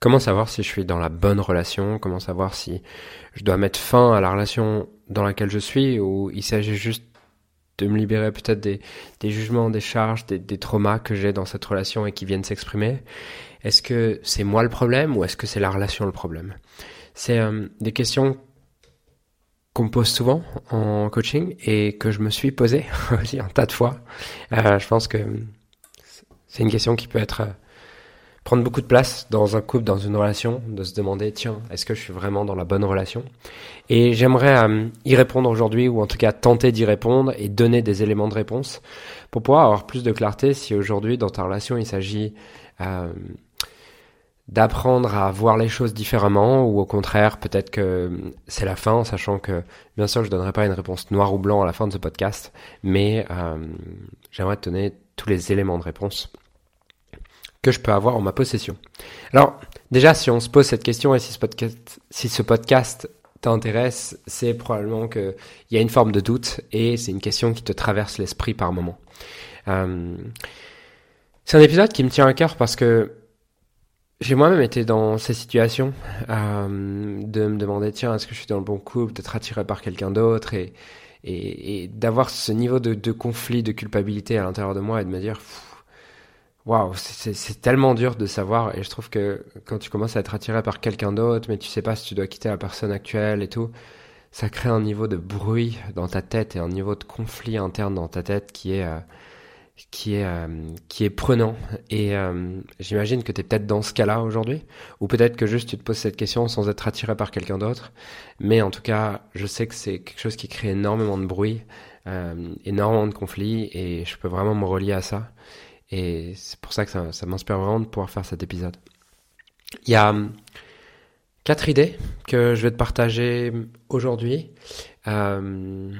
Comment savoir si je suis dans la bonne relation? Comment savoir si je dois mettre fin à la relation dans laquelle je suis? Ou il s'agit juste de me libérer peut-être des, jugements, des charges, des, des traumas que j'ai dans cette relation et qui viennent s'exprimer? Est-ce que c'est moi le problème ou est-ce que c'est la relation le problème? C'est euh, des questions qu'on me pose souvent en coaching et que je me suis posé aussi un tas de fois. Euh, je pense que c'est une question qui peut être euh, prendre beaucoup de place dans un couple, dans une relation, de se demander, tiens, est-ce que je suis vraiment dans la bonne relation? Et j'aimerais euh, y répondre aujourd'hui, ou en tout cas tenter d'y répondre et donner des éléments de réponse pour pouvoir avoir plus de clarté si aujourd'hui dans ta relation il s'agit euh, d'apprendre à voir les choses différemment ou au contraire peut-être que c'est la fin, sachant que bien sûr je donnerai pas une réponse noire ou blanc à la fin de ce podcast, mais euh, j'aimerais te donner tous les éléments de réponse que je peux avoir en ma possession. Alors, déjà, si on se pose cette question et si ce podcast, t'intéresse, c'est probablement qu'il y a une forme de doute et c'est une question qui te traverse l'esprit par moment. Euh, c'est un épisode qui me tient à cœur parce que j'ai moi-même été dans ces situations euh, de me demander tiens est-ce que je suis dans le bon couple, d'être attiré par quelqu'un d'autre et, d'avoir ce niveau de, conflit, de culpabilité à l'intérieur de moi et de me dire waouh, c'est tellement dur de savoir. Et je trouve que quand tu commences à être attiré par quelqu'un d'autre, mais tu sais pas si tu dois quitter la personne actuelle et tout, ça crée un niveau de bruit dans ta tête et un niveau de conflit interne dans ta tête qui est euh, qui est euh, qui est prenant. Et euh, j'imagine que tu es peut-être dans ce cas-là aujourd'hui, ou peut-être que juste tu te poses cette question sans être attiré par quelqu'un d'autre. Mais en tout cas, je sais que c'est quelque chose qui crée énormément de bruit, énormément de conflits, et je peux vraiment me relier à ça. Et c'est pour ça que ça, m'inspire vraiment de pouvoir faire cet épisode. Il y a hum, quatre idées que je vais te partager aujourd'hui. Euh,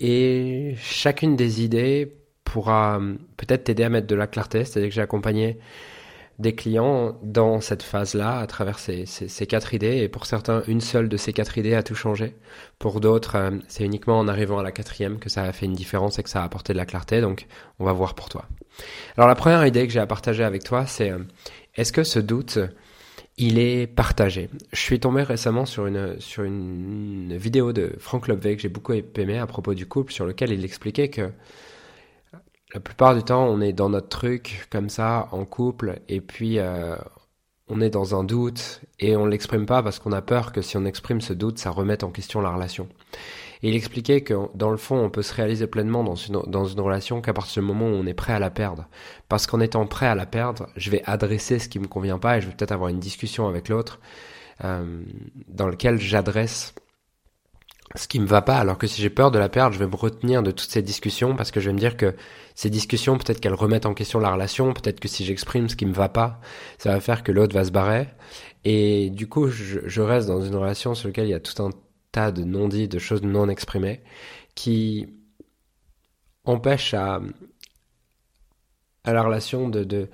et chacune des idées pourra hum, peut-être t'aider à mettre de la clarté. C'est-à-dire que j'ai accompagné des clients dans cette phase-là à travers ces, ces, quatre idées. Et pour certains, une seule de ces quatre idées a tout changé. Pour d'autres, euh, c'est uniquement en arrivant à la quatrième que ça a fait une différence et que ça a apporté de la clarté. Donc, on va voir pour toi. Alors, la première idée que j'ai à partager avec toi, c'est euh, est-ce que ce doute, il est partagé? Je suis tombé récemment sur une, sur une vidéo de Frank Lobvé que j'ai beaucoup aimé à propos du couple, sur lequel il expliquait que la plupart du temps, on est dans notre truc comme ça, en couple, et puis euh, on est dans un doute et on l'exprime pas parce qu'on a peur que si on exprime ce doute, ça remette en question la relation. Et il expliquait que dans le fond, on peut se réaliser pleinement dans une, dans une relation qu'à partir du moment où on est prêt à la perdre. Parce qu'en étant prêt à la perdre, je vais adresser ce qui me convient pas et je vais peut-être avoir une discussion avec l'autre euh, dans lequel j'adresse ce qui me va pas, alors que si j'ai peur de la perdre, je vais me retenir de toutes ces discussions parce que je vais me dire que ces discussions, peut-être qu'elles remettent en question la relation, peut-être que si j'exprime ce qui me va pas, ça va faire que l'autre va se barrer. Et du coup, je, je, reste dans une relation sur laquelle il y a tout un tas de non-dits, de choses non exprimées, qui empêchent à, à la relation de, de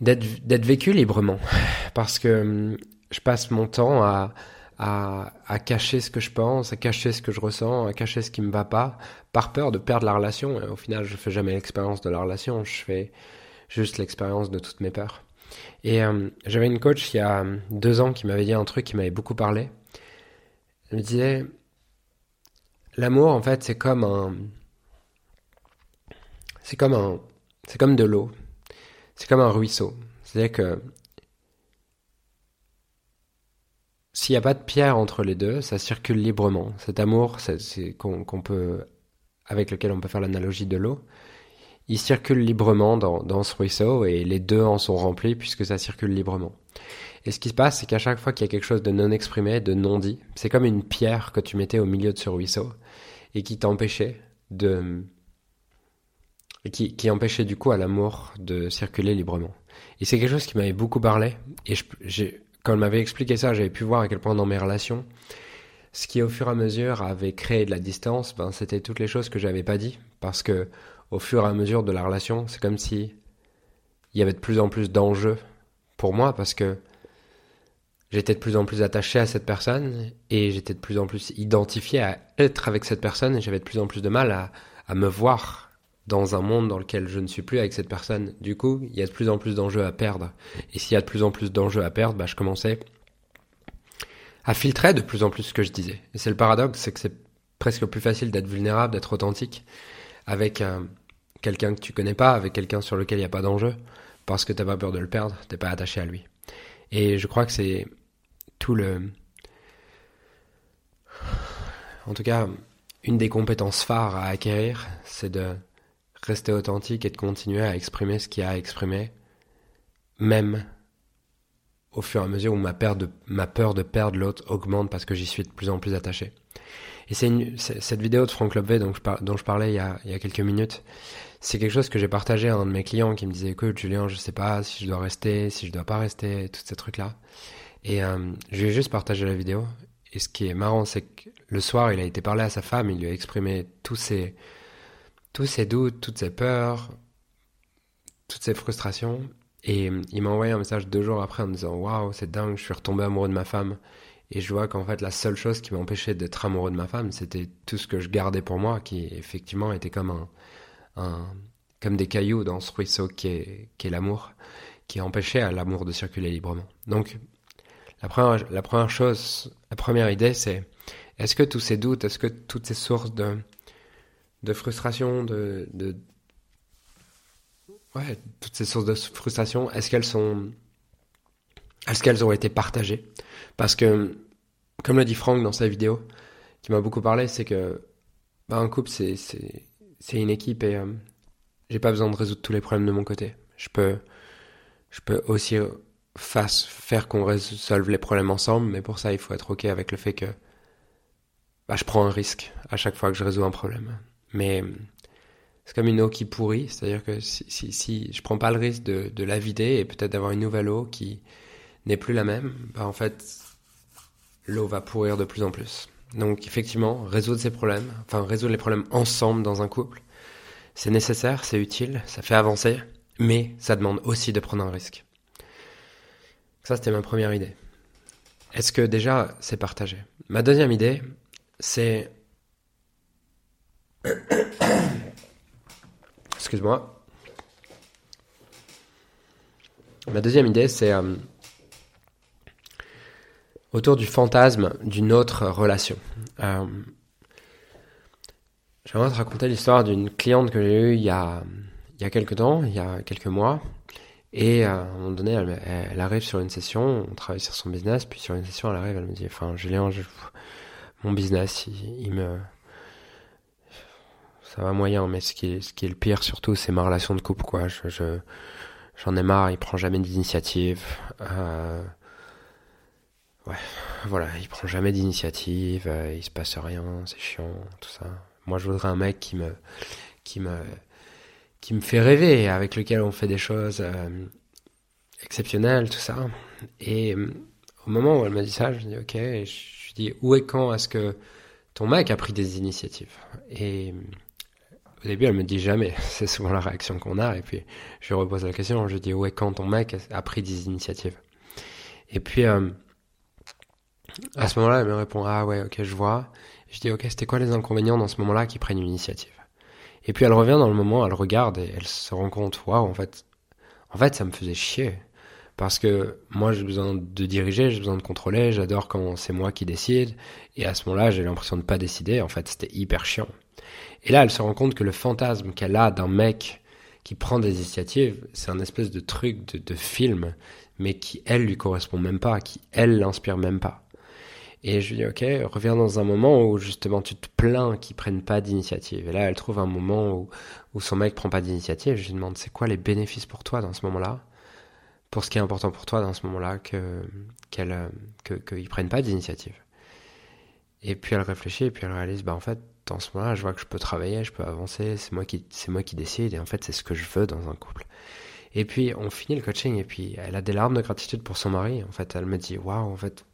d'être, d'être vécue librement. Parce que hum, je passe mon temps à, à, cacher ce que je pense, à cacher ce que je ressens, à cacher ce qui me va pas, par peur de perdre la relation. Et au final, je fais jamais l'expérience de la relation, je fais juste l'expérience de toutes mes peurs. Et euh, j'avais une coach il y a deux ans qui m'avait dit un truc qui m'avait beaucoup parlé. Elle me disait, l'amour en fait c'est comme un, c'est comme un, c'est comme de l'eau, c'est comme un ruisseau. C'est-à-dire que s'il n'y a pas de pierre entre les deux, ça circule librement. Cet amour, c'est qu'on qu peut, avec lequel on peut faire l'analogie de l'eau, il circule librement dans, dans, ce ruisseau et les deux en sont remplis puisque ça circule librement. Et ce qui se passe, c'est qu'à chaque fois qu'il y a quelque chose de non exprimé, de non dit, c'est comme une pierre que tu mettais au milieu de ce ruisseau et qui t'empêchait de, qui, qui empêchait du coup à l'amour de circuler librement. Et c'est quelque chose qui m'avait beaucoup parlé et j'ai quand elle m'avait expliqué ça, j'avais pu voir à quel point dans mes relations, ce qui au fur et à mesure avait créé de la distance, ben, c'était toutes les choses que j'avais pas dit. Parce que au fur et à mesure de la relation, c'est comme si il y avait de plus en plus d'enjeux pour moi parce que j'étais de plus en plus attaché à cette personne et j'étais de plus en plus identifié à être avec cette personne et j'avais de plus en plus de mal à, à me voir dans un monde dans lequel je ne suis plus avec cette personne. Du coup, il y a de plus en plus d'enjeux à perdre. Et s'il y a de plus en plus d'enjeux à perdre, bah, je commençais à filtrer de plus en plus ce que je disais. Et c'est le paradoxe, c'est que c'est presque plus facile d'être vulnérable, d'être authentique avec euh, quelqu'un que tu connais pas, avec quelqu'un sur lequel il n'y a pas d'enjeu, parce que t'as pas peur de le perdre, t'es pas attaché à lui. Et je crois que c'est tout le... En tout cas, une des compétences phares à acquérir, c'est de rester authentique et de continuer à exprimer ce qu'il y a à exprimer, même au fur et à mesure où ma peur de, ma peur de perdre l'autre augmente parce que j'y suis de plus en plus attaché. Et c'est cette vidéo de Frank Lobvé dont dont je parlais il y, a, il y a quelques minutes, c'est quelque chose que j'ai partagé à un de mes clients qui me disait écoute Julien je sais pas si je dois rester, si je dois pas rester, tous ces trucs là. Et euh, je lui ai juste partagé la vidéo. Et ce qui est marrant c'est que le soir il a été parlé à sa femme, il lui a exprimé tous ses, tous ses doutes, toutes ses peurs, toutes ses frustrations. Et il m'a envoyé un message deux jours après en me disant Waouh, c'est dingue, je suis retombé amoureux de ma femme. Et je vois qu'en fait, la seule chose qui m'empêchait d'être amoureux de ma femme, c'était tout ce que je gardais pour moi, qui effectivement était comme un, comme des cailloux dans ce ruisseau qui est, l'amour, qui empêchait l'amour de circuler librement. Donc, la première chose, la première idée, c'est est-ce que tous ces doutes, est-ce que toutes ces sources de, de frustration, de, ouais, toutes ces sources de frustration, est-ce qu'elles sont, est-ce qu'elles ont été partagées? Parce que, comme le dit Franck dans sa vidéo, qui m'a beaucoup parlé, c'est que bah, un couple, c'est, une équipe et euh, j'ai pas besoin de résoudre tous les problèmes de mon côté. Je peux, aussi faire qu'on résolve les problèmes ensemble, mais pour ça, il faut être ok avec le fait que bah, je prends un risque à chaque fois que je résous un problème. Mais c'est comme une eau qui pourrit, c'est-à-dire que si, si, si je prends pas le risque de, de la vider et peut-être d'avoir une nouvelle eau qui n'est plus la même, bah en fait, l'eau va pourrir de plus en plus. Donc effectivement, résoudre ces problèmes, enfin résoudre les problèmes ensemble dans un couple, c'est nécessaire, c'est utile, ça fait avancer, mais ça demande aussi de prendre un risque. Ça, c'était ma première idée. Est-ce que déjà c'est partagé? Ma deuxième idée, c'est Excuse-moi. Ma deuxième idée, c'est euh, autour du fantasme d'une autre relation. Euh, J'aimerais te raconter l'histoire d'une cliente que j'ai eue il y a, il y a quelques temps, il y a quelques mois. Et euh, à un moment donné, elle, arrive sur une session, on travaille sur son business, puis sur une session, elle arrive, elle me dit, enfin, Julien, mon business, il me, ça va moyen, mais ce qui est, le pire surtout, c'est ma relation de couple, quoi. Je, je j'en ai marre, il prend jamais d'initiative. Euh, ouais, voilà, il prend jamais d'initiative, euh, il se passe rien, c'est chiant, tout ça. Moi, je voudrais un mec qui me, qui me, qui me fait rêver, avec lequel on fait des choses euh, exceptionnelles, tout ça. Et euh, au moment où elle m'a dit ça, je dis ok, je, je dis où et quand est-ce que ton mec a pris des initiatives? Et au début, elle me dit jamais. C'est souvent la réaction qu'on a. Et puis, je repose la question. Je dis, ouais, quand ton mec a pris des initiatives Et puis, euh, à ce moment-là, elle me répond, ah ouais, ok, je vois. Je dis, ok, c'était quoi les inconvénients dans ce moment-là qui prennent une initiative? Et puis, elle revient dans le moment, elle regarde et elle se rend compte, waouh, en fait, en fait, ça me faisait chier. Parce que moi, j'ai besoin de diriger, j'ai besoin de contrôler, j'adore quand c'est moi qui décide. Et à ce moment-là, j'ai l'impression de pas décider. En fait, c'était hyper chiant. Et là, elle se rend compte que le fantasme qu'elle a d'un mec qui prend des initiatives, c'est un espèce de truc de, film, mais qui, elle, lui correspond même pas, qui, elle, l'inspire même pas. Et je lui dis, ok, reviens dans un moment où justement tu te plains qu'ils prennent pas d'initiative. Et là, elle trouve un moment où, où son mec prend pas d'initiative. Je lui demande, c'est quoi les bénéfices pour toi dans ce moment-là? Pour ce qui est important pour toi dans ce moment-là, que qu'elle que qu'ils prennent pas d'initiative. Et puis elle réfléchit et puis elle réalise, bah en fait, en ce moment-là, je vois que je peux travailler, je peux avancer, c'est moi qui, c'est moi qui décide, et en fait, c'est ce que je veux dans un couple. Et puis, on finit le coaching, et puis, elle a des larmes de gratitude pour son mari. En fait, elle me dit, waouh, en fait,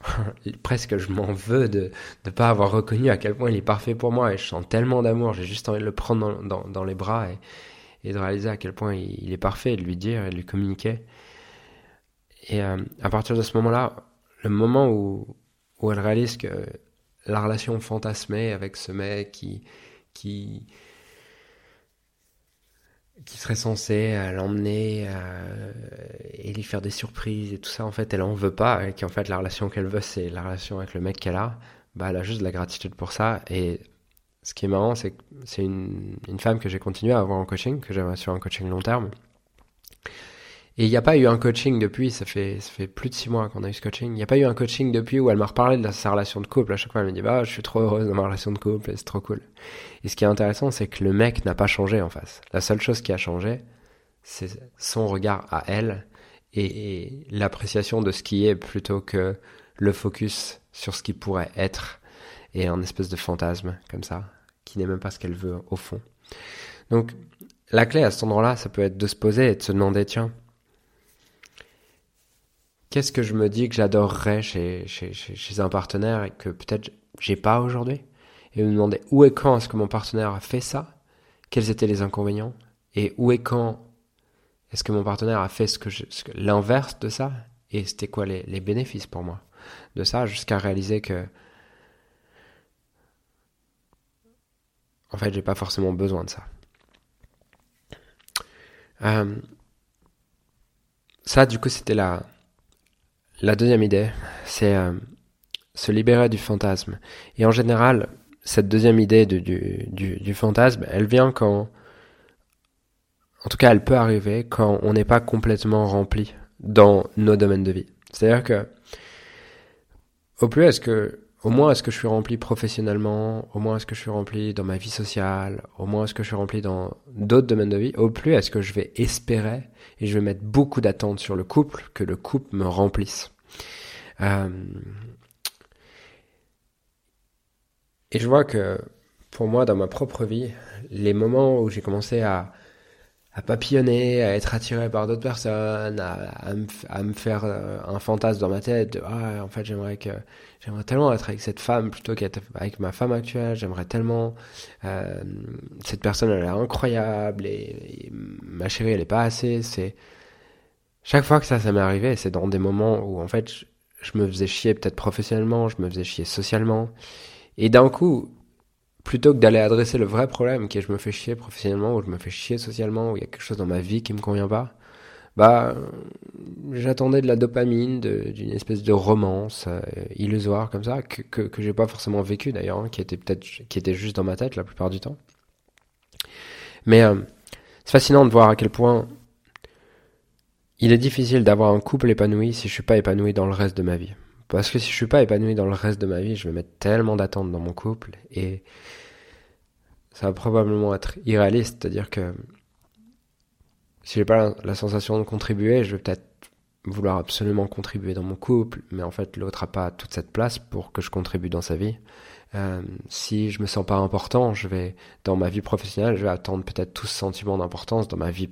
presque je m'en veux de ne pas avoir reconnu à quel point il est parfait pour moi, et je sens tellement d'amour, j'ai juste envie de le prendre dans, dans, dans les bras et, de réaliser à quel point il, il, est parfait, et de lui dire, et de lui communiquer. Et euh, à partir de ce moment-là, le moment où, où elle réalise que la relation fantasmée avec ce mec qui, qui, qui serait censé l'emmener et lui faire des surprises et tout ça, en fait, elle en veut pas, et qu'en fait, la relation qu'elle veut, c'est la relation avec le mec qu'elle a, bah, elle a juste de la gratitude pour ça. Et ce qui est marrant, c'est que c'est une, une femme que j'ai continué à avoir en coaching, que j'avais sur un coaching long terme. Et il n'y a pas eu un coaching depuis, ça fait, ça fait plus de six mois qu'on a eu ce coaching. Il n'y a pas eu un coaching depuis où elle m'a reparlé de sa relation de couple. À chaque fois, elle me dit, bah, je suis trop heureuse de ma relation de couple et c'est trop cool. Et ce qui est intéressant, c'est que le mec n'a pas changé en face. La seule chose qui a changé, c'est son regard à elle et, l'appréciation de ce qui est plutôt que le focus sur ce qui pourrait être et un espèce de fantasme comme ça, qui n'est même pas ce qu'elle veut au fond. Donc, la clé à cet endroit-là, ça peut être de se poser et de se demander, tiens, qu'est-ce que je me dis que j'adorerais chez, chez, chez, un partenaire et que peut-être j'ai pas aujourd'hui? Et me demander où et quand est-ce que mon partenaire a fait ça? Quels étaient les inconvénients? Et où et quand est-ce que mon partenaire a fait ce que, l'inverse de ça? Et c'était quoi les, les bénéfices pour moi de ça jusqu'à réaliser que en fait j'ai pas forcément besoin de ça. Euh, ça du coup c'était la la deuxième idée, c'est euh, se libérer du fantasme. Et en général, cette deuxième idée du, du, du, fantasme, elle vient quand, en tout cas, elle peut arriver quand on n'est pas complètement rempli dans nos domaines de vie. C'est-à-dire que, au plus est-ce que, au moins est-ce que je suis rempli professionnellement, au moins est-ce que je suis rempli dans ma vie sociale, au moins est-ce que je suis rempli dans d'autres domaines de vie, au plus est-ce que je vais espérer et je vais mettre beaucoup d'attentes sur le couple que le couple me remplisse. Euh, et je vois que pour moi, dans ma propre vie, les moments où j'ai commencé à, à papillonner, à être attiré par d'autres personnes, à, à, me, à, me, faire euh, un fantasme dans ma tête de ah en fait j'aimerais que j'aimerais tellement être avec cette femme plutôt qu'être avec ma femme actuelle, j'aimerais tellement euh, cette personne elle est incroyable et, et, ma chérie elle est pas assez, c'est chaque fois que ça ça m'est arrivé, c'est dans des moments où en fait je me faisais chier peut-être professionnellement, je me faisais chier socialement. Et d'un coup, plutôt que d'aller adresser le vrai problème qui est je me fais chier professionnellement ou je me fais chier socialement ou il y a quelque chose dans ma vie qui me convient pas, bah j'attendais de la dopamine, d'une espèce de romance euh, illusoire comme ça que que, que j'ai pas forcément vécu d'ailleurs, hein, qui était peut-être qui était juste dans ma tête la plupart du temps. Mais euh, c'est fascinant de voir à quel point il est difficile d'avoir un couple épanoui si je suis pas épanoui dans le reste de ma vie. Parce que si je suis pas épanoui dans le reste de ma vie, je vais mettre tellement d'attentes dans mon couple et ça va probablement être irréaliste. C'est-à-dire que si j'ai pas la, sensation de contribuer, je vais peut-être vouloir absolument contribuer dans mon couple, mais en fait l'autre a pas toute cette place pour que je contribue dans sa vie. Euh, si je me sens pas important, je vais dans ma vie professionnelle, je vais attendre peut-être tout ce sentiment d'importance dans ma vie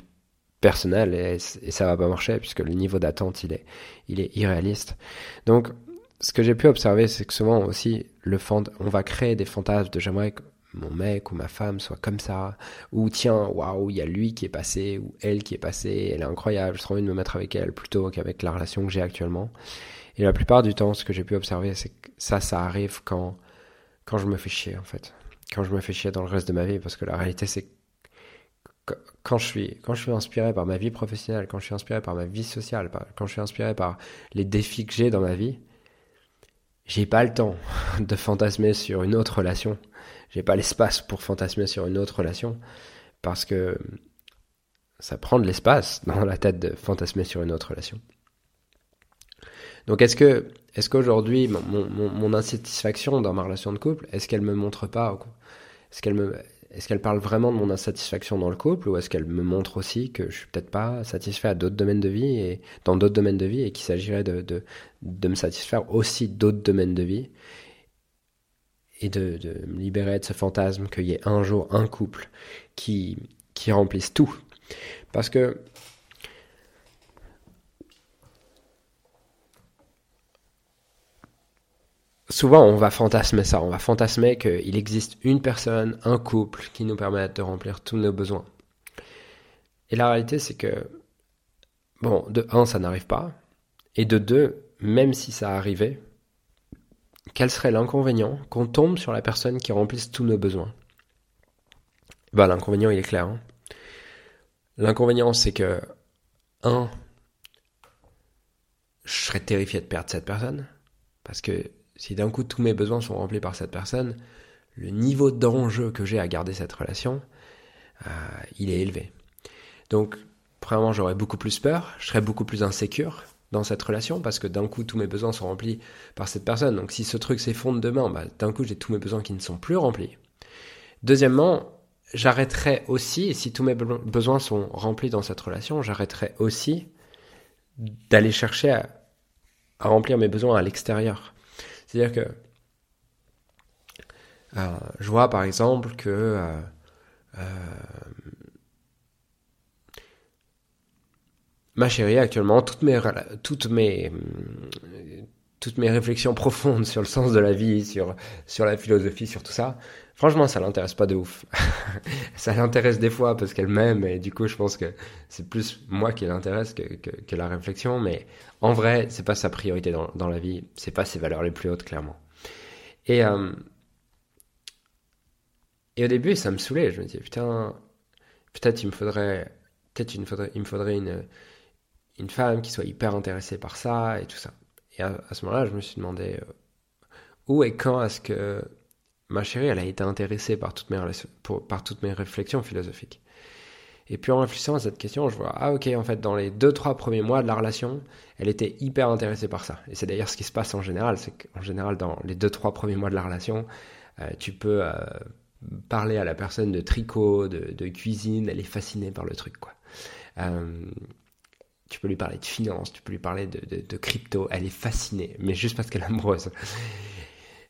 personnel et, et, ça va pas marcher puisque le niveau d'attente il est il est irréaliste. Donc ce que j'ai pu observer c'est que souvent aussi le fond on va créer des fantasmes de j'aimerais que mon mec ou ma femme soit comme ça ou tiens waouh il y a lui qui est passé ou elle qui est passée elle est incroyable je trop envie de me mettre avec elle plutôt qu'avec la relation que j'ai actuellement et la plupart du temps ce que j'ai pu observer c'est que ça ça arrive quand quand je me fais chier en fait quand je me fais chier dans le reste de ma vie parce que la réalité c'est quand je suis quand je suis inspiré par ma vie professionnelle, quand je suis inspiré par ma vie sociale, quand je suis inspiré par les défis que j'ai dans ma vie, j'ai pas le temps de fantasmer sur une autre relation. J'ai pas l'espace pour fantasmer sur une autre relation parce que ça prend de l'espace dans la tête de fantasmer sur une autre relation. Donc est-ce que est-ce qu'aujourd'hui mon, mon, mon, insatisfaction dans ma relation de couple, est-ce qu'elle me montre pas est-ce qu'elle me est-ce qu'elle parle vraiment de mon insatisfaction dans le couple ou est-ce qu'elle me montre aussi que je suis peut-être pas satisfait à d'autres domaines de vie et dans d'autres domaines de vie et qu'il s'agirait de, me satisfaire aussi d'autres domaines de vie et de, me libérer de ce fantasme qu'il y ait un jour un couple qui remplisse tout? Parce que souvent on va fantasmer ça, on va fantasmer qu'il existe une personne, un couple qui nous permettent de remplir tous nos besoins. Et la réalité c'est que, bon, de un, ça n'arrive pas, et de deux, même si ça arrivait, quel serait l'inconvénient qu'on tombe sur la personne qui remplisse tous nos besoins? Ben l'inconvénient il est clair. Hein. L'inconvénient, c'est que, un, je serais terrifié de perdre cette personne. Parce que si d'un coup tous mes besoins sont remplis par cette personne, le niveau d'enjeu que j'ai à garder cette relation, euh, il est élevé. Donc, premièrement, j'aurais beaucoup plus peur, je serais beaucoup plus insécure dans cette relation parce que d'un coup tous mes besoins sont remplis par cette personne. Donc si ce truc s'effondre demain, bah, d'un coup j'ai tous mes besoins qui ne sont plus remplis. Deuxièmement, j'arrêterai aussi, si tous mes besoins sont remplis dans cette relation, j'arrêterai aussi d'aller chercher à, remplir mes besoins à l'extérieur. C'est-à-dire que euh, je vois par exemple que euh, euh, ma chérie actuellement, toutes mes, toutes mes, toutes mes réflexions profondes sur le sens de la vie, sur, sur la philosophie, sur tout ça, franchement, ça l'intéresse pas de ouf. ça l'intéresse des fois parce qu'elle m'aime et du coup, je pense que c'est plus moi qui l'intéresse que, que, que, la réflexion, mais en vrai, c'est pas sa priorité dans, la vie, c'est pas ses valeurs les plus hautes, clairement. Et, euh, et au début, ça me saoulait. Je me disais, putain, peut-être il me faudrait, peut-être il me faudrait, il me faudrait une, une femme qui soit hyper intéressée par ça et tout ça. Et à, ce moment-là, je me suis demandé euh, où et quand est-ce que ma chérie, elle a été intéressée par toutes mes, par toutes mes réflexions philosophiques? Et puis en réfléchissant à cette question, je vois, ah ok, en fait, dans les deux, trois premiers mois de la relation, elle était hyper intéressée par ça. Et c'est d'ailleurs ce qui se passe en général, c'est qu'en général, dans les deux, trois premiers mois de la relation, euh, tu peux euh, parler à la personne de tricot, de, cuisine, elle est fascinée par le truc, quoi. Tu peux lui parler de finance, tu peux lui parler de, crypto. Elle est fascinée, mais juste parce qu'elle est amoureuse.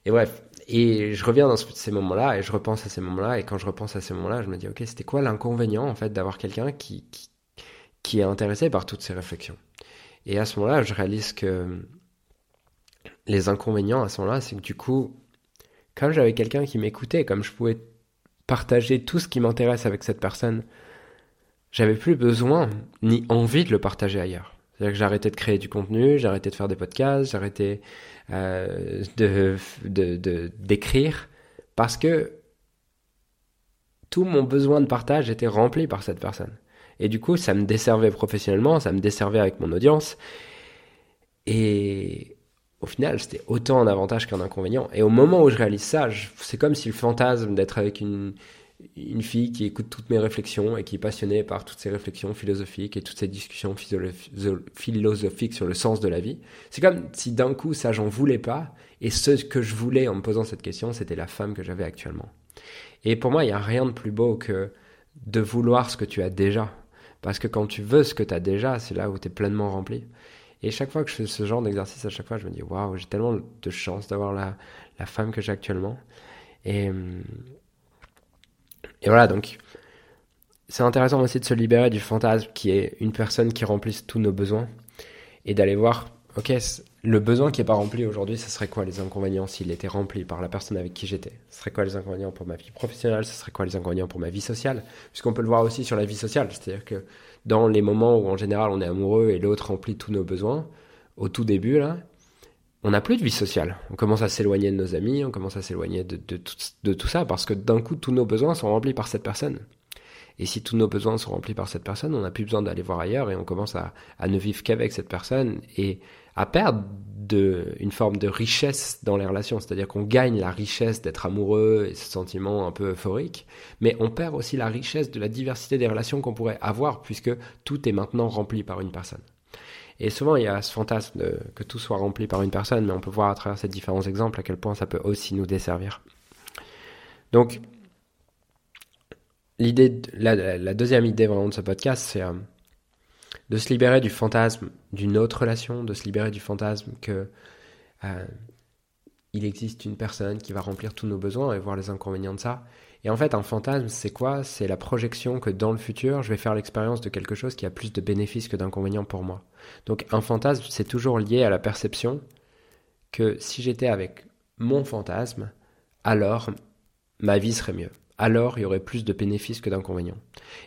Et bref, et je reviens dans ces moments-là et je repense à ces moments-là. Et quand je repense à ces moments-là, je me dis, ok, c'était quoi l'inconvénient en fait d'avoir quelqu'un qui, qui, est intéressé par toutes ces réflexions? Et à ce moment-là, je réalise que les inconvénients à ce moment-là, c'est que du coup, comme j'avais quelqu'un qui m'écoutait, comme je pouvais partager tout ce qui m'intéresse avec cette personne, j'avais plus besoin ni envie de le partager ailleurs. C'est-à-dire que j'arrêtais de créer du contenu, j'arrêtais de faire des podcasts, j'arrêtais euh, d'écrire parce que tout mon besoin de partage était rempli par cette personne. Et du coup, ça me desservait professionnellement, ça me desservait avec mon audience. Et au final, c'était autant un avantage qu'un inconvénient. Et au moment où je réalise ça, c'est comme si le fantasme d'être avec une, une fille qui écoute toutes mes réflexions et qui est passionnée par toutes ces réflexions philosophiques et toutes ces discussions philosophiques sur le sens de la vie. C'est comme si d'un coup ça j'en voulais pas et ce que je voulais en me posant cette question c'était la femme que j'avais actuellement. Et pour moi il n'y a rien de plus beau que de vouloir ce que tu as déjà. Parce que quand tu veux ce que tu as déjà, c'est là où tu es pleinement rempli. Et chaque fois que je fais ce genre d'exercice, à chaque fois je me dis waouh, j'ai tellement de chance d'avoir la, la femme que j'ai actuellement. Et, hum, et voilà, donc c'est intéressant aussi de se libérer du fantasme qui est une personne qui remplisse tous nos besoins et d'aller voir, ok, le besoin qui n'est pas rempli aujourd'hui, ce serait quoi les inconvénients s'il était rempli par la personne avec qui j'étais? Ce serait quoi les inconvénients pour ma vie professionnelle? Ce serait quoi les inconvénients pour ma vie sociale? Puisqu'on peut le voir aussi sur la vie sociale, c'est-à-dire que dans les moments où en général on est amoureux et l'autre remplit tous nos besoins, au tout début là, on n'a plus de vie sociale. On commence à s'éloigner de nos amis, on commence à s'éloigner de, tout, ça, parce que d'un coup, tous nos besoins sont remplis par cette personne. Et si tous nos besoins sont remplis par cette personne, on n'a plus besoin d'aller voir ailleurs et on commence à, ne vivre qu'avec cette personne et à perdre une forme de richesse dans les relations. C'est-à-dire qu'on gagne la richesse d'être amoureux et ce sentiment un peu euphorique, mais on perd aussi la richesse de la diversité des relations qu'on pourrait avoir puisque tout est maintenant rempli par une personne. Et souvent, il y a ce fantasme que tout soit rempli par une personne, mais on peut voir à travers ces différents exemples à quel point ça peut aussi nous desservir. Donc, l'idée, la, deuxième idée vraiment de ce podcast, c'est euh, de se libérer du fantasme d'une autre relation, de se libérer du fantasme que euh, il existe une personne qui va remplir tous nos besoins et voir les inconvénients de ça, et en fait, un fantasme, c'est quoi? C'est la projection que dans le futur, je vais faire l'expérience de quelque chose qui a plus de bénéfices que d'inconvénients pour moi. Donc un fantasme, c'est toujours lié à la perception que si j'étais avec mon fantasme, alors ma vie serait mieux. Alors il y aurait plus de bénéfices que d'inconvénients.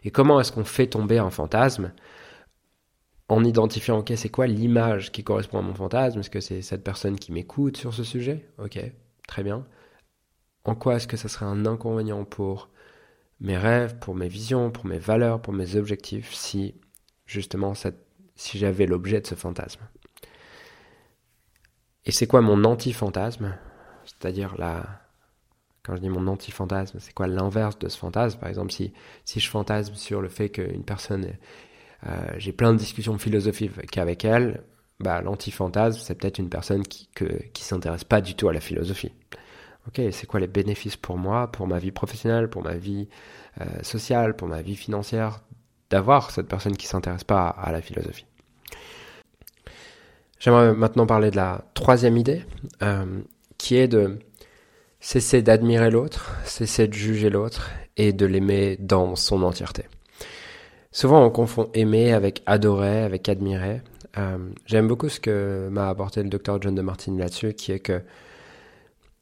Et comment est-ce qu'on fait tomber un fantasme? En identifiant, ok, c'est quoi l'image qui correspond à mon fantasme? Est-ce que c'est cette personne qui m'écoute sur ce sujet? Ok, très bien en quoi est-ce que ça serait un inconvénient pour mes rêves, pour mes visions, pour mes valeurs, pour mes objectifs, si justement si j'avais l'objet de ce fantasme? Et c'est quoi mon anti-fantasme? C'est-à-dire la... Quand je dis mon anti-fantasme, c'est quoi l'inverse de ce fantasme? Par exemple, si, si je fantasme sur le fait qu'une personne... Euh, j'ai plein de discussions philosophiques qu'avec elle, bah, l'anti-fantasme, c'est peut-être une personne qui ne s'intéresse pas du tout à la philosophie. Ok, c'est quoi les bénéfices pour moi, pour ma vie professionnelle, pour ma vie euh, sociale, pour ma vie financière, d'avoir cette personne qui s'intéresse pas à la philosophie? J'aimerais maintenant parler de la troisième idée, euh, qui est de cesser d'admirer l'autre, cesser de juger l'autre et de l'aimer dans son entièreté. Souvent on confond aimer avec adorer, avec admirer. Euh, j'aime beaucoup ce que m'a apporté le docteur John de Martin là-dessus, qui est que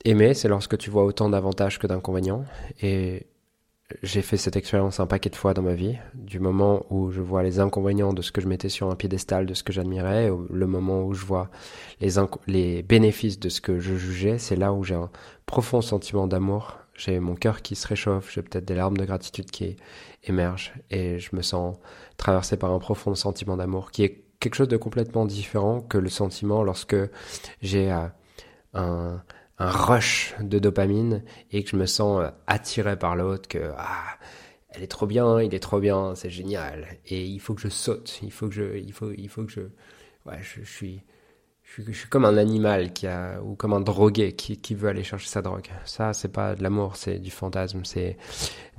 aimer, c'est lorsque tu vois autant d'avantages que d'inconvénients. Et j'ai fait cette expérience un paquet de fois dans ma vie, du moment où je vois les inconvénients de ce que je mettais sur un piédestal, de ce que j'admirais, le moment où je vois les, bénéfices de ce que je jugeais, c'est là où j'ai un profond sentiment d'amour, j'ai mon cœur qui se réchauffe, j'ai peut-être des larmes de gratitude qui émergent, et je me sens traversé par un profond sentiment d'amour, qui est quelque chose de complètement différent que le sentiment lorsque j'ai euh, un un rush de dopamine et que je me sens euh, attiré par l'autre, que ah, elle est trop bien, il est trop bien, c'est génial. Et il faut que je saute, il faut que je, il faut, il faut que je, ouais, je, suis, je suis, comme un animal qui a, ou comme un drogué qui, veut aller chercher sa drogue. Ça, c'est pas de l'amour, c'est du fantasme, c'est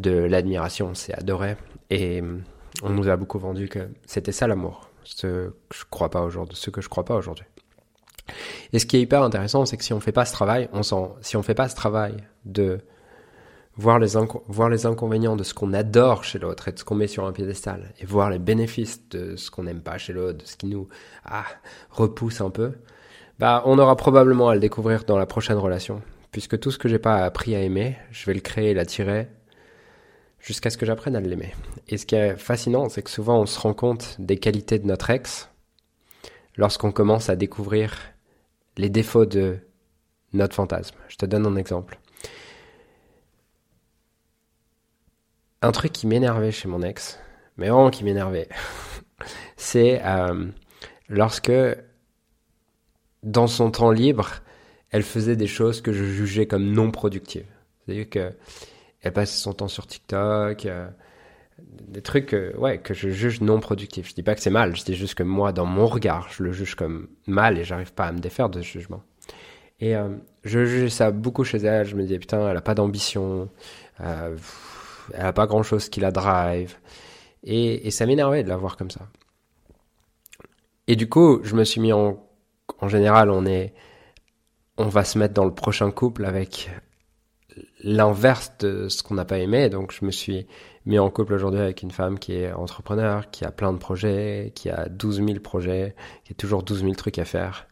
de l'admiration, c'est adorer. Et on nous a beaucoup vendu que c'était ça l'amour. Ce que je crois pas aujourd'hui, ce que je crois pas aujourd'hui. Et ce qui est hyper intéressant, c'est que si on fait pas ce travail, on s'en, si on fait pas ce travail de voir les, voir les inconvénients de ce qu'on adore chez l'autre et de ce qu'on met sur un piédestal, et voir les bénéfices de ce qu'on n'aime pas chez l'autre, de ce qui nous ah, repousse un peu, bah, on aura probablement à le découvrir dans la prochaine relation. Puisque tout ce que j'ai pas appris à aimer, je vais le créer et l'attirer jusqu'à ce que j'apprenne à l'aimer. Et ce qui est fascinant, c'est que souvent on se rend compte des qualités de notre ex lorsqu'on commence à découvrir les défauts de notre fantasme. Je te donne un exemple. Un truc qui m'énervait chez mon ex, mais vraiment qui m'énervait, c'est euh, lorsque, dans son temps libre, elle faisait des choses que je jugeais comme non productives. C'est-à-dire qu'elle passait son temps sur TikTok, euh, des trucs ouais, que je juge non productifs. Je dis pas que c'est mal, je dis juste que moi, dans mon regard, je le juge comme mal et j'arrive pas à me défaire de ce jugement. Et euh, je jugeais ça beaucoup chez elle. Je me disais, putain, elle a pas d'ambition, euh, elle a pas grand chose qui la drive. Et, ça m'énervait de la voir comme ça. Et du coup, je me suis mis en. En général, on est. On va se mettre dans le prochain couple avec l'inverse de ce qu'on n'a pas aimé. Donc, je me suis mis en couple aujourd'hui avec une femme qui est entrepreneur, qui a plein de projets, qui a 12 000 projets, qui a toujours 12 000 trucs à faire.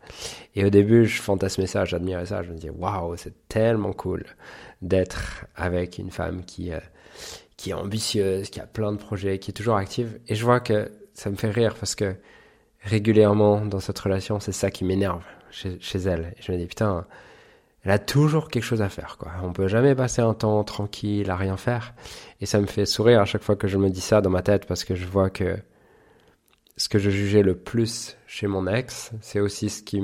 Et au début, je fantasmais ça, j'admirais ça. Je me disais, waouh, c'est tellement cool d'être avec une femme qui, euh, qui est ambitieuse, qui a plein de projets, qui est toujours active. Et je vois que ça me fait rire parce que régulièrement dans cette relation, c'est ça qui m'énerve chez, chez elle. Et je me dis, putain, elle a toujours quelque chose à faire, quoi. On peut jamais passer un temps tranquille à rien faire. Et ça me fait sourire à chaque fois que je me dis ça dans ma tête parce que je vois que ce que je jugeais le plus chez mon ex, c'est aussi ce qui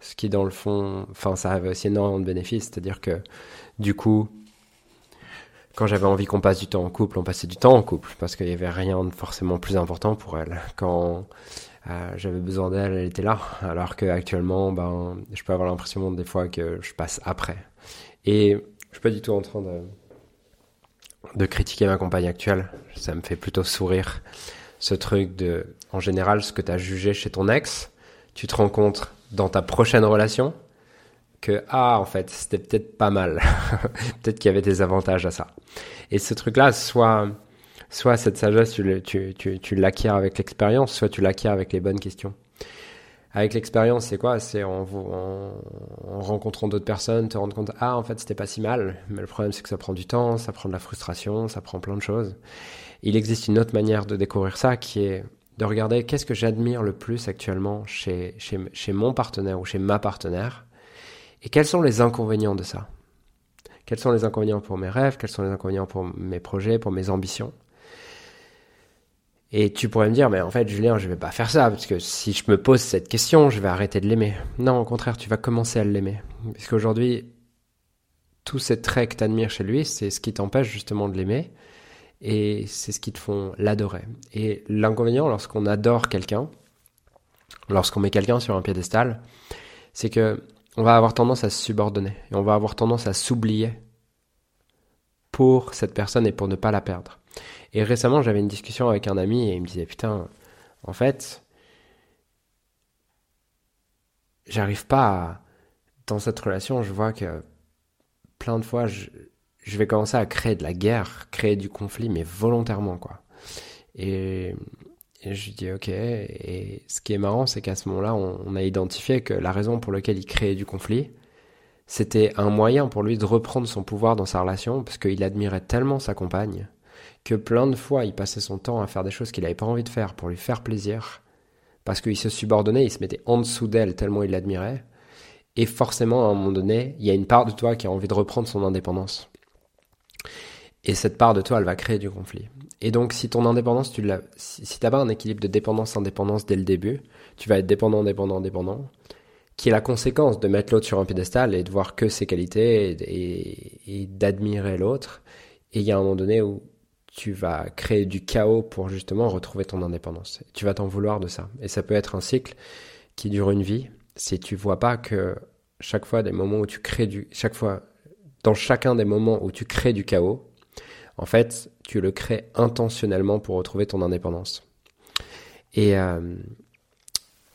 ce qui dans le fond, enfin, ça avait aussi énormément de bénéfices. C'est-à-dire que, du coup, quand j'avais envie qu'on passe du temps en couple, on passait du temps en couple parce qu'il y avait rien de forcément plus important pour elle. Quand euh, j'avais besoin d'elle, elle était là. Alors qu'actuellement, ben, je peux avoir l'impression des fois que je passe après. Et je suis pas du tout en train de, de critiquer ma compagne actuelle. Ça me fait plutôt sourire. Ce truc de, en général, ce que tu as jugé chez ton ex, tu te rends compte dans ta prochaine relation que, ah, en fait, c'était peut-être pas mal. peut-être qu'il y avait des avantages à ça. Et ce truc-là, soit, soit cette sagesse, tu, tu, avec l'expérience, soit tu l'acquiers avec les bonnes questions. Avec l'expérience, c'est quoi? C'est en, en, en, rencontrant d'autres personnes, te rendre compte, ah, en fait, c'était pas si mal. Mais le problème, c'est que ça prend du temps, ça prend de la frustration, ça prend plein de choses. Il existe une autre manière de découvrir ça qui est de regarder qu'est-ce que j'admire le plus actuellement chez, chez, chez mon partenaire ou chez ma partenaire et quels sont les inconvénients de ça? Quels sont les inconvénients pour mes rêves? Quels sont les inconvénients pour mes projets, pour mes ambitions? Et tu pourrais me dire, mais en fait, Julien, je vais pas faire ça, parce que si je me pose cette question, je vais arrêter de l'aimer. Non, au contraire, tu vas commencer à l'aimer. Parce qu'aujourd'hui, tous ces traits que tu chez lui, c'est ce qui t'empêche justement de l'aimer. Et c'est ce qui te font l'adorer. Et l'inconvénient lorsqu'on adore quelqu'un, lorsqu'on met quelqu'un sur un piédestal, c'est que on va avoir tendance à se subordonner et on va avoir tendance à s'oublier pour cette personne et pour ne pas la perdre. Et récemment, j'avais une discussion avec un ami et il me disait putain, en fait, j'arrive pas à... dans cette relation, je vois que plein de fois, je, vais commencer à créer de la guerre, créer du conflit, mais volontairement, quoi. Et, je dis, ok. Et ce qui est marrant, c'est qu'à ce moment-là, on, a identifié que la raison pour laquelle il créait du conflit, c'était un moyen pour lui de reprendre son pouvoir dans sa relation, parce qu'il admirait tellement sa compagne, que plein de fois, il passait son temps à faire des choses qu'il n'avait pas envie de faire pour lui faire plaisir, parce qu'il se subordonnait, il se mettait en dessous d'elle tellement il l'admirait. Et forcément, à un moment donné, il y a une part de toi qui a envie de reprendre son indépendance. Et cette part de toi, elle va créer du conflit. Et donc, si ton indépendance, tu l'as, si, tu n'as pas un équilibre de dépendance-indépendance dès le début, tu vas être dépendant, dépendant, dépendant, qui est la conséquence de mettre l'autre sur un piédestal et de voir que ses qualités et, et d'admirer l'autre. Et il y a un moment donné où tu vas créer du chaos pour justement retrouver ton indépendance. Tu vas t'en vouloir de ça. Et ça peut être un cycle qui dure une vie si tu vois pas que chaque fois des moments où tu crées du, chaque fois, dans chacun des moments où tu crées du chaos, en fait, tu le crées intentionnellement pour retrouver ton indépendance. Et euh,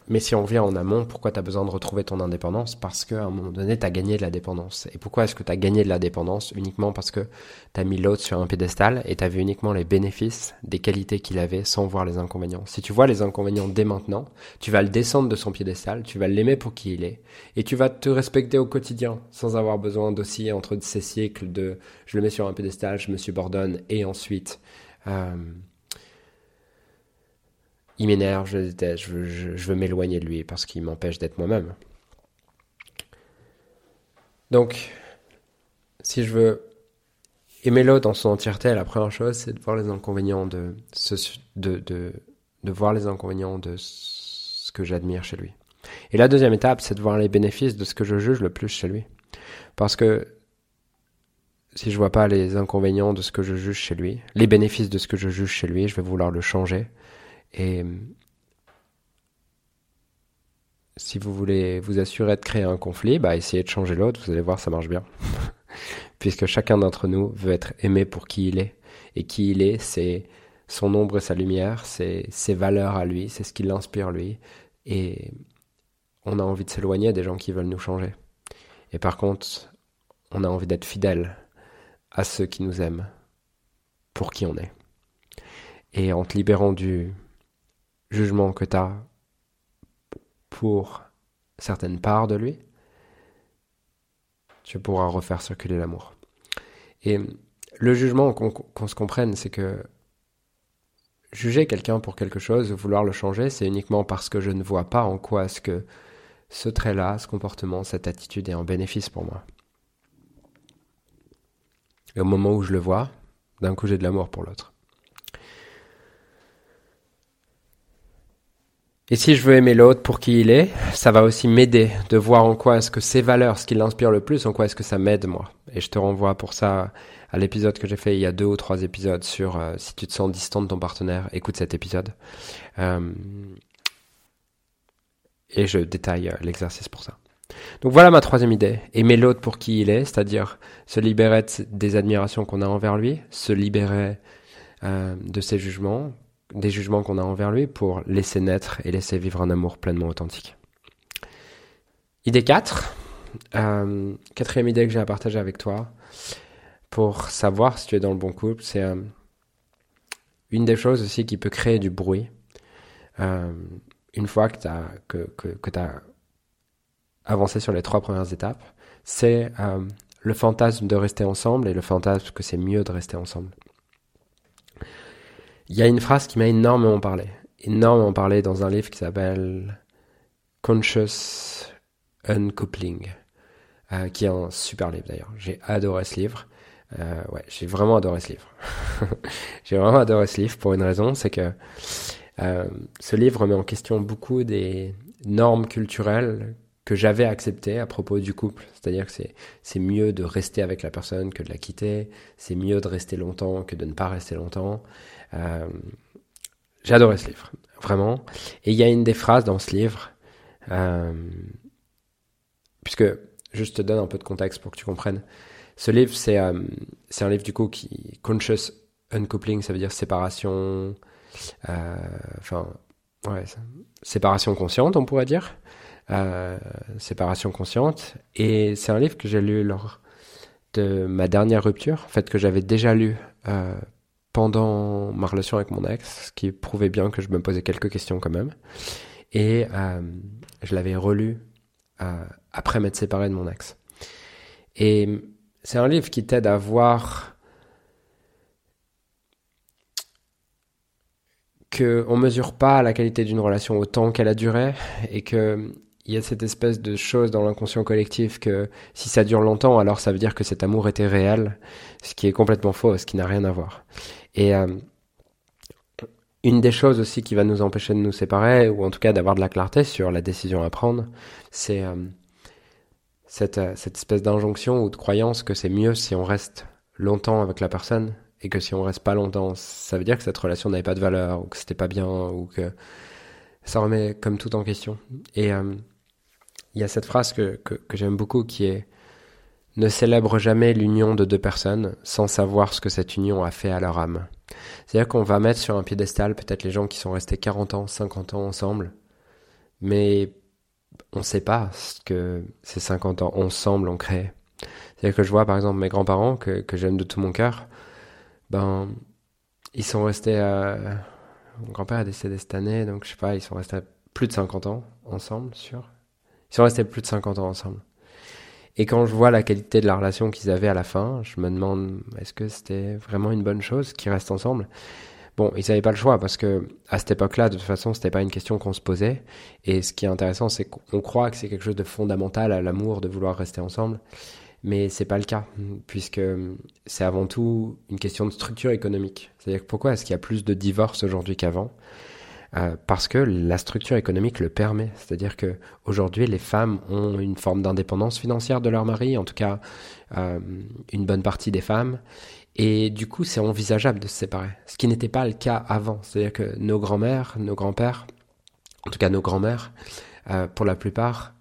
mais si on revient en amont, pourquoi tu as besoin de retrouver ton indépendance? Parce qu'à un moment donné, tu as gagné de la dépendance. Et pourquoi est-ce que tu as gagné de la dépendance? Uniquement parce que tu as mis l'autre sur un pédestal et tu as vu uniquement les bénéfices des qualités qu'il avait sans voir les inconvénients. Si tu vois les inconvénients dès maintenant, tu vas le descendre de son piédestal, tu vas l'aimer pour qui il est, et tu vas te respecter au quotidien sans avoir besoin d'osciller entre ces cycles de je le mets sur un pédestal, je me subordonne, et ensuite... Euh, il m'énerve, je déteste, je veux, m'éloigner de lui parce qu'il m'empêche d'être moi-même. Donc, si je veux aimer l'autre dans son entièreté, la première chose, c'est de voir les inconvénients de, ce, de voir les inconvénients de ce que j'admire chez lui. Et la deuxième étape, c'est de voir les bénéfices de ce que je juge le plus chez lui. Parce que si je vois pas les inconvénients de ce que je juge chez lui, les bénéfices de ce que je juge chez lui, je vais vouloir le changer. Et si vous voulez vous assurer de créer un conflit, bah essayez de changer l'autre, vous allez voir, ça marche bien. Puisque chacun d'entre nous veut être aimé pour qui il est. Et qui il est, c'est son ombre et sa lumière, c'est ses valeurs à lui, c'est ce qui l'inspire lui. Et on a envie de s'éloigner des gens qui veulent nous changer. Et par contre, on a envie d'être fidèle à ceux qui nous aiment pour qui on est. Et en te libérant du jugement que tu as pour certaines parts de lui, tu pourras refaire circuler l'amour. Et le jugement, qu'on se comprenne, c'est que juger quelqu'un pour quelque chose, vouloir le changer, c'est uniquement parce que je ne vois pas en quoi est-ce que ce trait-là, ce comportement, cette attitude est en bénéfice pour moi. Et au moment où je le vois, d'un coup j'ai de l'amour pour l'autre. Et si je veux aimer l'autre pour qui il est, ça va aussi m'aider de voir en quoi est-ce que ses valeurs, ce qui l'inspire le plus, en quoi est-ce que ça m'aide moi. Et je te renvoie pour ça à l'épisode que j'ai fait il y a deux ou trois épisodes sur euh, si tu te sens distant de ton partenaire, écoute cet épisode. Euh, et je détaille euh, l'exercice pour ça. Donc voilà ma troisième idée. Aimer l'autre pour qui il est, c'est-à-dire se libérer des admirations qu'on a envers lui, se libérer de ses jugements, des jugements qu'on a envers lui pour laisser naître et laisser vivre un amour pleinement authentique. Idée 4, euh, quatrième idée que j'ai à partager avec toi pour savoir si tu es dans le bon couple, c'est euh, une des choses aussi qui peut créer du bruit. Euh, une fois que tu as, avancé sur les trois premières étapes, c'est le fantasme de rester ensemble et le fantasme que c'est mieux de rester ensemble. Il y a une phrase qui m'a énormément parlé, énormément parlé dans un livre qui s'appelle Conscious Uncoupling. qui est un super livre d'ailleurs. J'ai adoré ce livre. ouais, j'ai vraiment adoré ce livre. j'ai vraiment adoré ce livre pour une raison, c'est que ce livre remet en question beaucoup des normes culturelles que j'avais accepté à propos du couple. C'est-à-dire que c'est mieux de rester avec la personne que de la quitter. C'est mieux de rester longtemps que de ne pas rester longtemps. Euh, j'ai adoré ce livre, vraiment. Et il y a une des phrases dans ce livre, euh, puisque, juste te donne un peu de contexte pour que tu comprennes. Ce livre, c'est, euh, un livre du coup qui, conscious uncoupling, ça veut dire séparation, enfin, ouais, séparation consciente, on pourrait dire. Séparation consciente. Et c'est un livre que j'ai lu lors de ma dernière rupture, en fait que j'avais déjà lu pendant ma relation avec mon ex, ce qui prouvait bien que je me posais quelques questions quand même. Et euh, je l'avais relu après m'être séparé de mon ex. Et c'est un livre qui t'aide à voir qu'on ne mesure pas la qualité d'une relation au temps qu'elle a duré et que il y a cette espèce de chose dans l'inconscient collectif que si ça dure longtemps, alors ça veut dire que cet amour était réel, ce qui est complètement faux, ce qui n'a rien à voir. Et euh, une des choses aussi qui va nous empêcher de nous séparer, ou en tout cas d'avoir de la clarté sur la décision à prendre, c'est euh, cette, euh, cette espèce d'injonction ou de croyance que c'est mieux si on reste longtemps avec la personne, et que si on reste pas longtemps, ça veut dire que cette relation n'avait pas de valeur, ou que c'était pas bien, ou que ça remet comme tout en question. Et il y a cette phrase que, que, que j'aime beaucoup qui est Ne célèbre jamais l'union de deux personnes sans savoir ce que cette union a fait à leur âme. C'est-à-dire qu'on va mettre sur un piédestal peut-être les gens qui sont restés 40 ans, 50 ans ensemble, mais on ne sait pas ce que ces 50 ans ensemble ont créé. C'est-à-dire que je vois par exemple mes grands-parents que, j'aime de tout mon cœur, ben ils sont restés... Euh, mon grand-père est décédé cette année, donc je sais pas, ils sont restés plus de 50 ans ensemble, sûr. Ils sont restés plus de 50 ans ensemble. Et quand je vois la qualité de la relation qu'ils avaient à la fin, je me demande est-ce que c'était vraiment une bonne chose qu'ils restent ensemble? Bon, ils n'avaient pas le choix parce que à cette époque-là, de toute façon, c'était pas une question qu'on se posait. Et ce qui est intéressant, c'est qu'on croit que c'est quelque chose de fondamental à l'amour de vouloir rester ensemble, mais c'est pas le cas puisque c'est avant tout une question de structure économique. C'est-à-dire pourquoi est-ce qu'il y a plus de divorces aujourd'hui qu'avant? Euh, parce que la structure économique le permet. C'est-à-dire que aujourd'hui, les femmes ont une forme d'indépendance financière de leur mari, en tout cas euh, une bonne partie des femmes. Et du coup, c'est envisageable de se séparer, ce qui n'était pas le cas avant. C'est-à-dire que nos grands-mères, nos grands-pères, en tout cas nos grands-mères, euh, pour la plupart,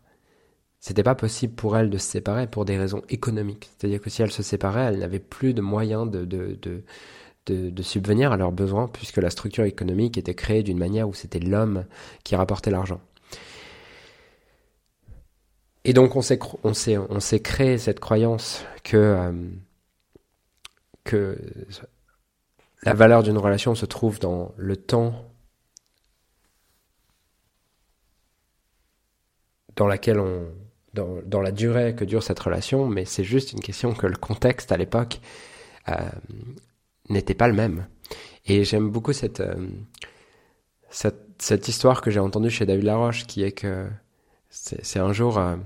c'était pas possible pour elles de se séparer pour des raisons économiques. C'est-à-dire que si elles se séparaient, elles n'avaient plus de moyens de, de, de de, subvenir à leurs besoins, puisque la structure économique était créée d'une manière où c'était l'homme qui rapportait l'argent. Et donc on s'est, on créé cette croyance que, euh, que la valeur d'une relation se trouve dans le temps dans laquelle on, dans, dans, la durée que dure cette relation, mais c'est juste une question que le contexte à l'époque euh, n'était pas le même. Et j'aime beaucoup cette, euh, cette, cette, histoire que j'ai entendue chez David Laroche, qui est que c'est un jour euh,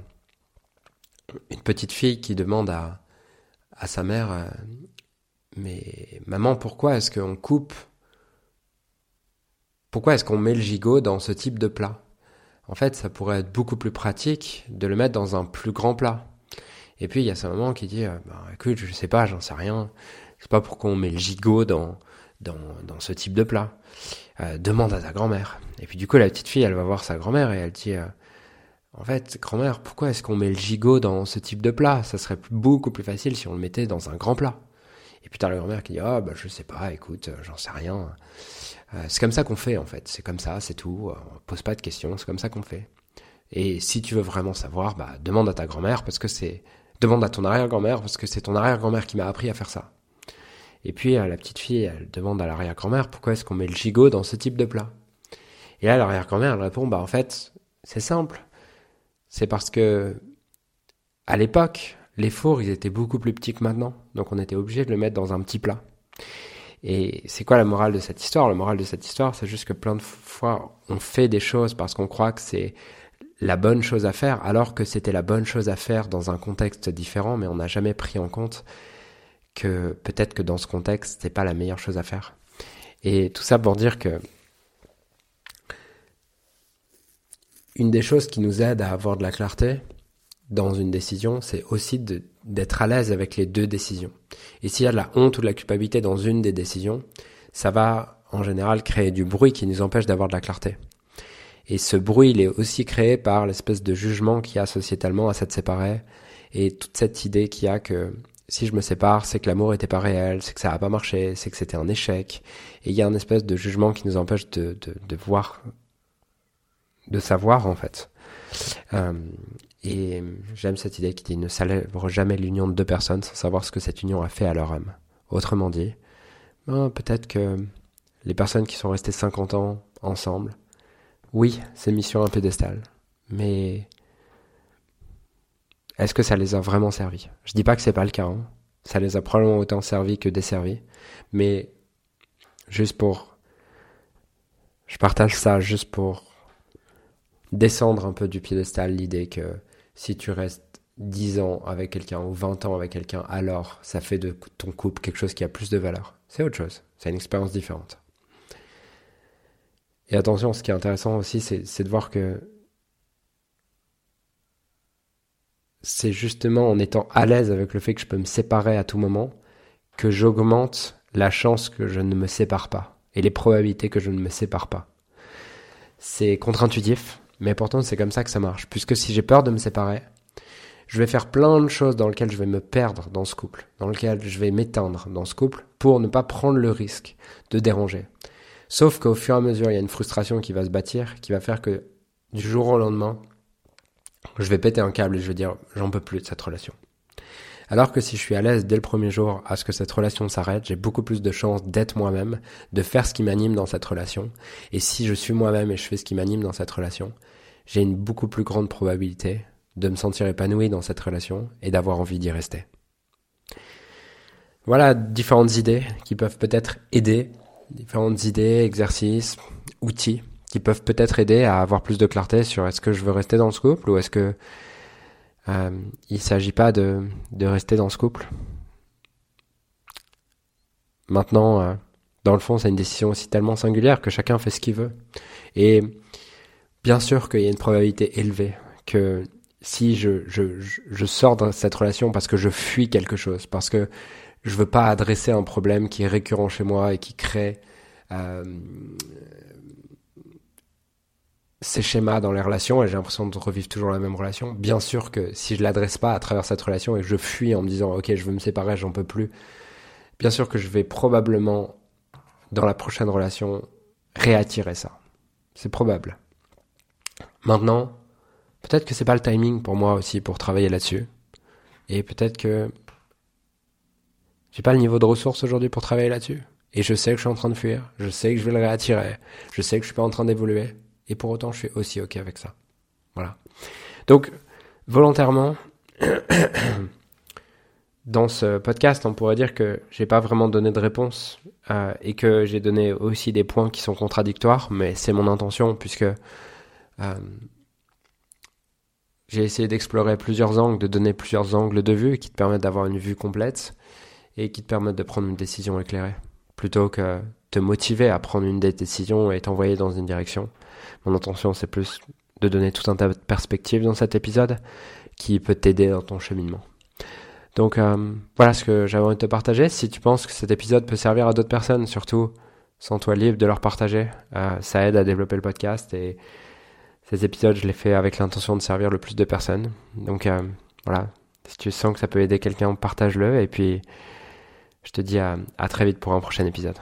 une petite fille qui demande à, à sa mère, euh, mais maman, pourquoi est-ce qu'on coupe Pourquoi est-ce qu'on met le gigot dans ce type de plat? En fait, ça pourrait être beaucoup plus pratique de le mettre dans un plus grand plat. Et puis il y a sa maman qui dit, bah, écoute, je sais pas, j'en sais rien. Je sais pas pourquoi on met le gigot dans, dans, dans ce type de plat. Euh, demande à ta grand-mère. Et puis du coup, la petite fille, elle va voir sa grand-mère et elle dit, euh, en fait, grand-mère, pourquoi est-ce qu'on met le gigot dans ce type de plat? Ça serait beaucoup plus facile si on le mettait dans un grand plat. Et puis t'as la grand-mère qui dit, ah bah je sais pas, écoute, euh, j'en sais rien. Euh, c'est comme ça qu'on fait en fait, c'est comme ça, c'est tout. On pose pas de questions, c'est comme ça qu'on fait. Et si tu veux vraiment savoir, bah demande à ta grand-mère parce que c'est demande à ton arrière-grand-mère parce que c'est ton arrière-grand-mère qui m'a appris à faire ça. Et puis euh, la petite fille, elle demande à l'arrière-grand-mère pourquoi est-ce qu'on met le gigot dans ce type de plat? Et là, l'arrière-grand-mère, elle répond, bah en fait, c'est simple. C'est parce que à l'époque, les fours, ils étaient beaucoup plus petits que maintenant. Donc on était obligé de le mettre dans un petit plat. Et c'est quoi la morale de cette histoire? La morale de cette histoire, c'est juste que plein de fois, on fait des choses parce qu'on croit que c'est la bonne chose à faire alors que c'était la bonne chose à faire dans un contexte différent, mais on n'a jamais pris en compte que peut-être que dans ce contexte, c'est pas la meilleure chose à faire. Et tout ça pour dire que une des choses qui nous aide à avoir de la clarté dans une décision, c'est aussi d'être à l'aise avec les deux décisions. Et s'il y a de la honte ou de la culpabilité dans une des décisions, ça va en général créer du bruit qui nous empêche d'avoir de la clarté. Et ce bruit, il est aussi créé par l'espèce de jugement qu'il y a sociétalement à s'être séparé et toute cette idée qu'il y a que si je me sépare, c'est que l'amour était pas réel, c'est que ça a pas marché, c'est que c'était un échec. Et il y a un espèce de jugement qui nous empêche de, de, de voir, de savoir en fait. Euh, et j'aime cette idée qui dit ne célèbre jamais l'union de deux personnes sans savoir ce que cette union a fait à leur âme. Autrement dit, ben, peut-être que les personnes qui sont restées 50 ans ensemble, oui, c'est mission un pédestal, mais est-ce que ça les a vraiment servis? Je dis pas que c'est pas le cas. Hein. Ça les a probablement autant servis que desservis, mais juste pour, je partage ça juste pour descendre un peu du piédestal l'idée que si tu restes 10 ans avec quelqu'un ou 20 ans avec quelqu'un, alors ça fait de ton couple quelque chose qui a plus de valeur. C'est autre chose. C'est une expérience différente. Et attention, ce qui est intéressant aussi, c'est de voir que c'est justement en étant à l'aise avec le fait que je peux me séparer à tout moment que j'augmente la chance que je ne me sépare pas et les probabilités que je ne me sépare pas. C'est contre-intuitif, mais pourtant c'est comme ça que ça marche. Puisque si j'ai peur de me séparer, je vais faire plein de choses dans lesquelles je vais me perdre dans ce couple, dans lesquelles je vais m'éteindre dans ce couple pour ne pas prendre le risque de déranger. Sauf qu'au fur et à mesure, il y a une frustration qui va se bâtir, qui va faire que du jour au lendemain, je vais péter un câble et je vais dire j'en peux plus de cette relation. Alors que si je suis à l'aise dès le premier jour à ce que cette relation s'arrête, j'ai beaucoup plus de chances d'être moi-même, de faire ce qui m'anime dans cette relation. Et si je suis moi-même et je fais ce qui m'anime dans cette relation, j'ai une beaucoup plus grande probabilité de me sentir épanoui dans cette relation et d'avoir envie d'y rester. Voilà différentes idées qui peuvent peut-être aider différentes idées, exercices, outils qui peuvent peut-être aider à avoir plus de clarté sur est-ce que je veux rester dans ce couple ou est-ce que euh, il s'agit pas de, de rester dans ce couple. Maintenant, euh, dans le fond, c'est une décision aussi tellement singulière que chacun fait ce qu'il veut. Et bien sûr qu'il y a une probabilité élevée que si je, je, je sors de cette relation parce que je fuis quelque chose, parce que je veux pas adresser un problème qui est récurrent chez moi et qui crée euh, ces schémas dans les relations et j'ai l'impression de revivre toujours la même relation. Bien sûr que si je l'adresse pas à travers cette relation et que je fuis en me disant ok je veux me séparer, j'en peux plus, bien sûr que je vais probablement dans la prochaine relation réattirer ça. C'est probable. Maintenant, peut-être que c'est pas le timing pour moi aussi pour travailler là-dessus. Et peut-être que j'ai pas le niveau de ressources aujourd'hui pour travailler là-dessus. Et je sais que je suis en train de fuir. Je sais que je vais le réattirer. Je sais que je suis pas en train d'évoluer. Et pour autant, je suis aussi OK avec ça. Voilà. Donc, volontairement, dans ce podcast, on pourrait dire que j'ai pas vraiment donné de réponse euh, et que j'ai donné aussi des points qui sont contradictoires, mais c'est mon intention puisque euh, j'ai essayé d'explorer plusieurs angles, de donner plusieurs angles de vue qui te permettent d'avoir une vue complète et qui te permettent de prendre une décision éclairée, plutôt que te motiver à prendre une décision et t'envoyer dans une direction. Mon intention, c'est plus de donner tout un tas de perspectives dans cet épisode qui peut t'aider dans ton cheminement. Donc euh, voilà ce que j'avais envie de te partager. Si tu penses que cet épisode peut servir à d'autres personnes, surtout sens-toi libre de leur partager. Euh, ça aide à développer le podcast et ces épisodes, je les fais avec l'intention de servir le plus de personnes. Donc euh, voilà, si tu sens que ça peut aider quelqu'un, partage-le et puis je te dis à, à très vite pour un prochain épisode.